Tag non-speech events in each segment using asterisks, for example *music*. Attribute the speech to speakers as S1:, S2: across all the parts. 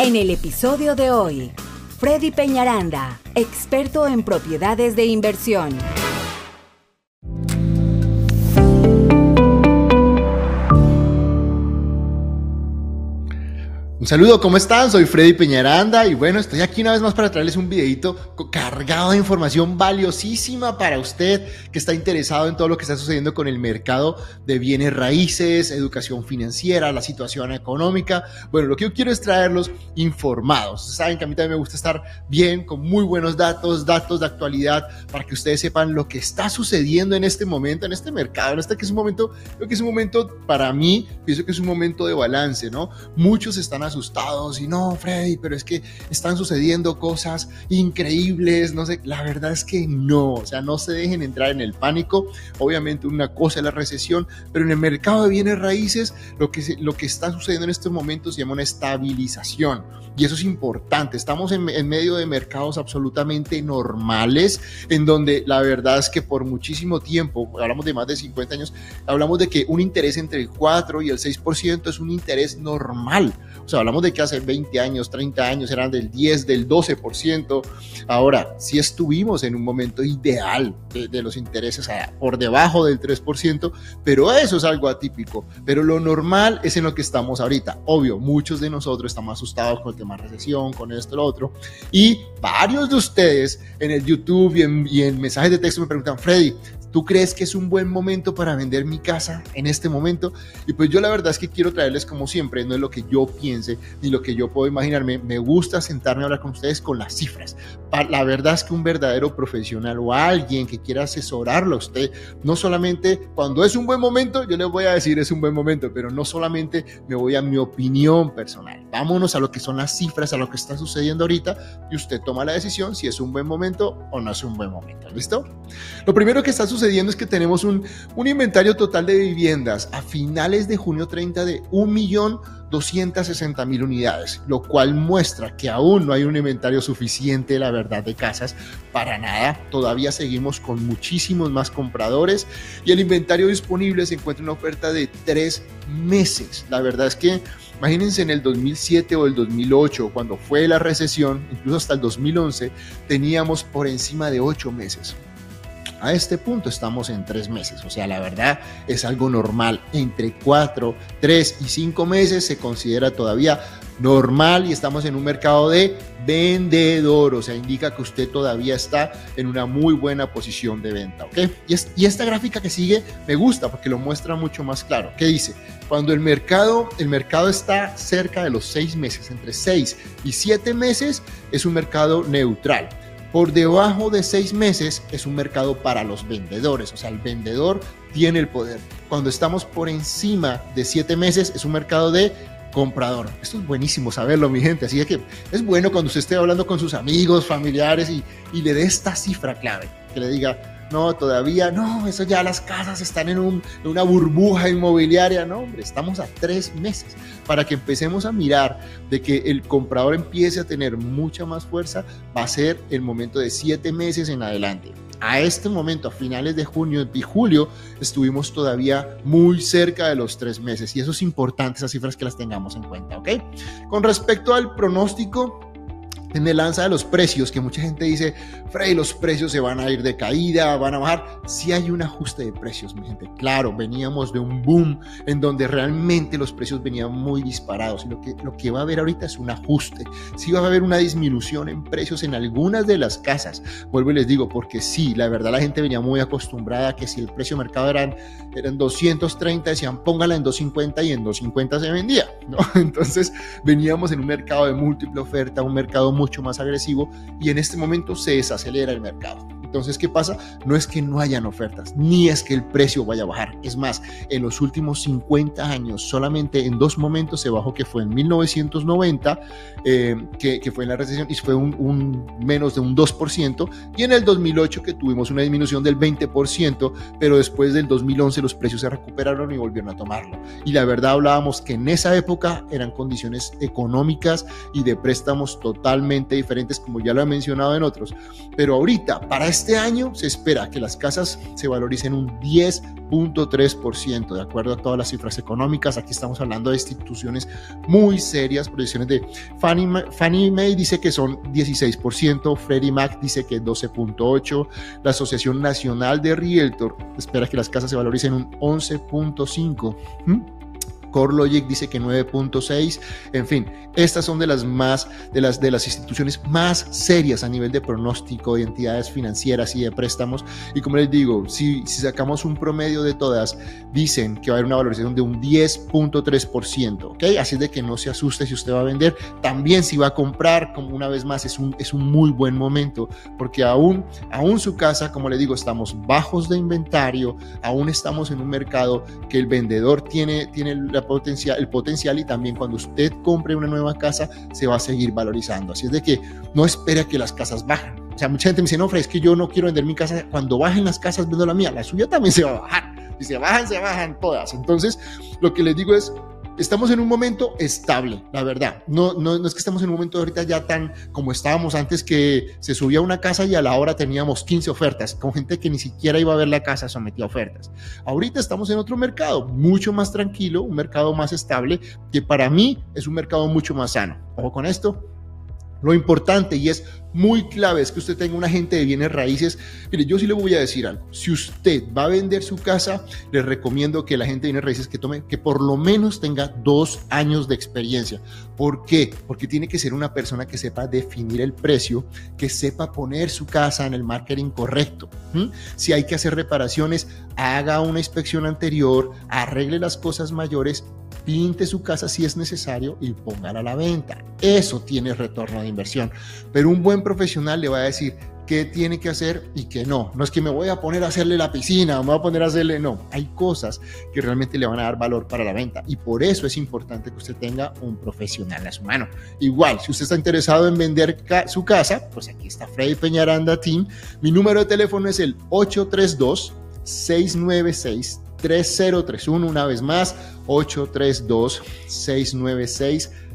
S1: En el episodio de hoy, Freddy Peñaranda, experto en propiedades de inversión.
S2: Saludo, ¿cómo están? Soy Freddy Peñaranda y bueno, estoy aquí una vez más para traerles un videito cargado de información valiosísima para usted que está interesado en todo lo que está sucediendo con el mercado de bienes raíces, educación financiera, la situación económica. Bueno, lo que yo quiero es traerlos informados. Saben que a mí también me gusta estar bien, con muy buenos datos, datos de actualidad, para que ustedes sepan lo que está sucediendo en este momento, en este mercado, en este que es un momento, creo que es un momento para mí, pienso que es un momento de balance, ¿no? Muchos están asustados y no, Freddy, pero es que están sucediendo cosas increíbles, no sé, la verdad es que no, o sea, no se dejen entrar en el pánico, obviamente una cosa es la recesión, pero en el mercado de bienes raíces lo que, lo que está sucediendo en estos momentos se llama una estabilización. Y eso es importante, estamos en, en medio de mercados absolutamente normales, en donde la verdad es que por muchísimo tiempo, hablamos de más de 50 años, hablamos de que un interés entre el 4 y el 6% es un interés normal, o sea, hablamos de que hace 20 años, 30 años eran del 10, del 12%. Ahora, sí estuvimos en un momento ideal de, los intereses por debajo del 3%, pero eso es algo atípico. Pero lo normal es en lo que estamos ahorita. Obvio, muchos de nosotros estamos asustados con el tema de recesión, con esto, lo otro. Y varios de ustedes en el YouTube y en, y en mensajes de texto me preguntan, Freddy, ¿Tú crees que es un buen momento para vender mi casa en este momento? Y pues yo la verdad es que quiero traerles como siempre, no es lo que yo piense ni lo que yo puedo imaginarme, me gusta sentarme a hablar con ustedes con las cifras. La verdad es que un verdadero profesional o alguien que quiera asesorarlo a usted, no solamente cuando es un buen momento, yo le voy a decir es un buen momento, pero no solamente me voy a mi opinión personal. Vámonos a lo que son las cifras, a lo que está sucediendo ahorita y usted toma la decisión si es un buen momento o no es un buen momento. ¿Listo? Lo primero que está sucediendo sucediendo es que tenemos un, un inventario total de viviendas a finales de junio 30 de 1.260.000 unidades, lo cual muestra que aún no hay un inventario suficiente, la verdad, de casas. Para nada, todavía seguimos con muchísimos más compradores y el inventario disponible se encuentra en una oferta de tres meses. La verdad es que Imagínense en el 2007 o el 2008, cuando fue la recesión, incluso hasta el 2011, teníamos por encima de ocho meses. A este punto estamos en tres meses, o sea, la verdad es algo normal. Entre cuatro, tres y cinco meses se considera todavía normal y estamos en un mercado de vendedor, o sea, indica que usted todavía está en una muy buena posición de venta, ¿ok? Y, esta gráfica que sigue me gusta porque lo muestra mucho más claro. ¿Qué dice? Cuando el mercado, el mercado está cerca de los seis meses, entre seis y siete meses, es un mercado neutral. Por debajo de seis meses es un mercado para los vendedores, o sea, el vendedor tiene el poder. Cuando estamos por encima de siete meses es un mercado de comprador. Esto es buenísimo saberlo, mi gente. Así que es bueno cuando usted esté hablando con sus amigos, familiares y, y le dé esta cifra clave, que le diga, no, todavía no, eso ya las casas están en, una burbuja inmobiliaria, no, hombre, estamos a tres meses para que empecemos a mirar de que el comprador empiece a tener mucha más fuerza, va a ser el momento de siete meses en adelante. A este momento, a finales de junio y julio, estuvimos todavía muy cerca de los tres meses y eso es importante, esas cifras que las tengamos en cuenta, ¿ok? Con respecto al pronóstico, en el lanza de los precios, que mucha gente dice, Frey, los precios se van a ir de caída, van a bajar. Sí hay un ajuste de precios, mi gente. Claro, veníamos de un boom en donde realmente los precios venían muy disparados. Y lo que, lo que va a haber ahorita es un ajuste. Sí va a haber una disminución en precios en algunas de las casas. Vuelvo y les digo, porque sí, la verdad la gente venía muy acostumbrada a que si el precio de mercado eran, eran 230, decían póngala en 250 y en 250 se vendía. ¿no? *laughs* Entonces veníamos en un mercado de múltiple oferta, un mercado mucho más agresivo y en este momento se desacelera el mercado. Entonces, ¿qué pasa? No es que no hayan ofertas, ni es que el precio vaya a bajar. Es más, en los últimos 50 años, solamente en dos momentos se bajó, que fue en 1990, eh, que, que, fue en la recesión, y fue un, un, menos de un 2%, y en el 2008 que tuvimos una disminución del 20%, pero después del 2011 los precios se recuperaron y volvieron a tomarlo. Y la verdad hablábamos que en esa época eran condiciones económicas y de préstamos totalmente diferentes, como ya lo he mencionado en otros. Pero ahorita, para este año se espera que las casas se valoricen un 10.3%, de acuerdo a todas las cifras económicas. Aquí estamos hablando de instituciones muy serias, proyecciones de Fannie, Fannie Mae dice que son 16%, Freddie Mac dice que 12.8%, la Asociación Nacional de Realtor espera que las casas se valoricen un 11.5%. CoreLogic dice que 9.6. En fin, estas son de las más de las de las instituciones más serias a nivel de pronóstico de entidades financieras y de préstamos. Y como les digo, si, si sacamos un promedio de todas, dicen que va a haber una valorización de un 10.3%. ¿ok? Así de que no se asuste si usted va a vender. También si va a comprar, como una vez más, es un, es un muy buen momento, porque aún, aún su casa, como le digo, estamos bajos de inventario, aún estamos en un mercado que el vendedor tiene, tiene el potencial y también cuando usted compre una nueva casa se va a seguir valorizando. Así es de que no espere a que las casas bajen. O sea, mucha gente me dice, no, Fred, es que yo no quiero vender mi casa. Cuando bajen las casas, vendo la mía. La suya también se va a bajar. Si se bajan, se bajan todas. Entonces, lo que les digo es, estamos en un momento estable, la verdad. No, es que estamos en un momento ahorita ya tan como estábamos antes que se subía una casa y a la hora teníamos 15 ofertas, con gente que ni siquiera iba a ver la casa sometía ofertas. Ahorita estamos en otro mercado, mucho más tranquilo, un mercado más estable, que para mí es un mercado mucho más sano. Ojo con esto, lo importante y es muy clave es que usted tenga un agente de bienes raíces. Mire, yo sí le voy a decir algo. Si usted va a vender su casa, le recomiendo que el agente de bienes raíces que tome, que por lo menos tenga dos años de experiencia. ¿Por qué? Porque tiene que ser una persona que sepa definir el precio, que sepa poner su casa en el marketing correcto. Si hay que hacer reparaciones, haga una inspección anterior, arregle las cosas mayores pinte su casa si es necesario y póngala a la venta. Eso tiene retorno de inversión. Pero un buen profesional le va a decir qué tiene que hacer y qué no. No es que me voy a poner a hacerle la piscina, me voy a poner a hacerle, no. Hay cosas que realmente le van a dar valor para la venta y por eso es importante que usted tenga un profesional a su mano. Igual, si usted está interesado en vender su casa, pues aquí está Freddy Peñaranda Team. Mi número de teléfono es el 832 696 3031 una vez más 832 696 3031.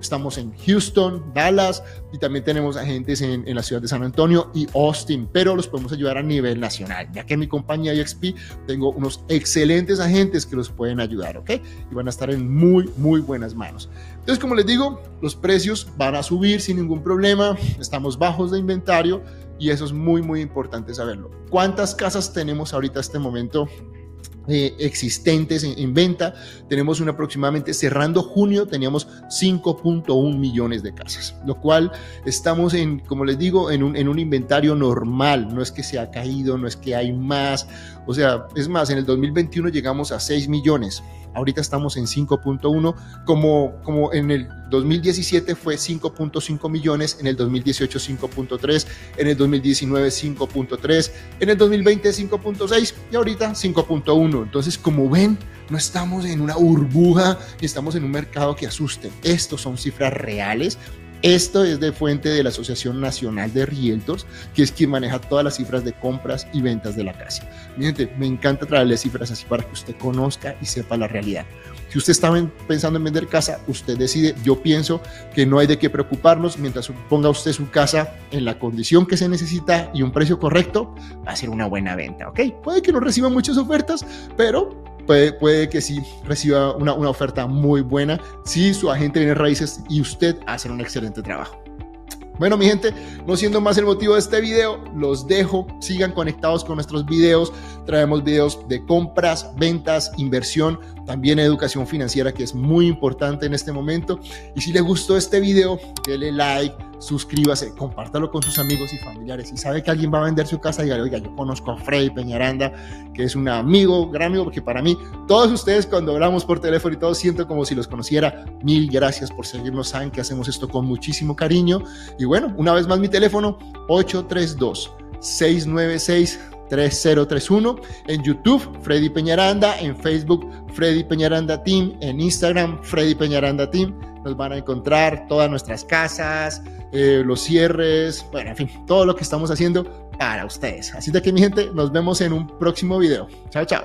S2: Estamos en Houston, Dallas y también tenemos agentes en, la ciudad de San Antonio y Austin, pero los podemos ayudar a nivel nacional, ya que en mi compañía XP tengo unos excelentes agentes que los pueden ayudar, ¿ok? Y van a estar en muy, muy buenas manos. Entonces, como les digo, los precios van a subir sin ningún problema, estamos bajos de inventario y eso es muy, muy importante saberlo. ¿Cuántas casas tenemos ahorita este momento eh, existentes en, venta. Tenemos un aproximadamente, cerrando junio, teníamos 5.1 millones de casas, lo cual estamos en, como les digo, en un, en un inventario normal. No es que se ha caído, no es que hay más. O sea, es más, en el 2021 llegamos a 6 millones. Ahorita estamos en 5.1, como, como en el 2017 fue 5.5 millones, en el 2018 5.3, en el 2019 5.3, en el 2020 5.6 y ahorita 5.1. Entonces, como ven, no estamos en una burbuja, estamos en un mercado que asuste. Estos son cifras reales esto es de fuente de la Asociación Nacional de Realtors, que es quien maneja todas las cifras de compras y ventas de la casa. Mi me encanta traerle cifras así para que usted conozca y sepa la realidad. Si usted está pensando en vender casa, usted decide. Yo pienso que no hay de qué preocuparnos mientras ponga usted su casa en la condición que se necesita y un precio correcto, va a ser una buena venta, ¿ok? Puede que no reciba muchas ofertas, pero puede, que sí reciba una, una oferta muy buena si su agente viene raíces y usted hace un excelente trabajo. Bueno, mi gente, no siendo más el motivo de este video, los dejo. Sigan conectados con nuestros videos. Traemos videos de compras, ventas, inversión, también educación financiera, que es muy importante en este momento. Y si le gustó este video, déle like suscríbase, compártalo con sus amigos y familiares. Si sabe que alguien va a vender su casa, dígale, oiga, yo conozco a Freddy Peñaranda, que es un amigo, gran amigo, porque para mí, todos ustedes cuando hablamos por teléfono y todo, siento como si los conociera. Mil gracias por seguirnos, saben que hacemos esto con muchísimo cariño. Y bueno, una vez más mi teléfono, 832 696 3031 en YouTube Freddy Peñaranda, en Facebook Freddy Peñaranda Team, en Instagram Freddy Peñaranda Team. Nos van a encontrar todas nuestras casas, eh, los cierres, bueno, en fin, todo lo que estamos haciendo para ustedes. Así de que mi gente, nos vemos en un próximo video. Chao, chao.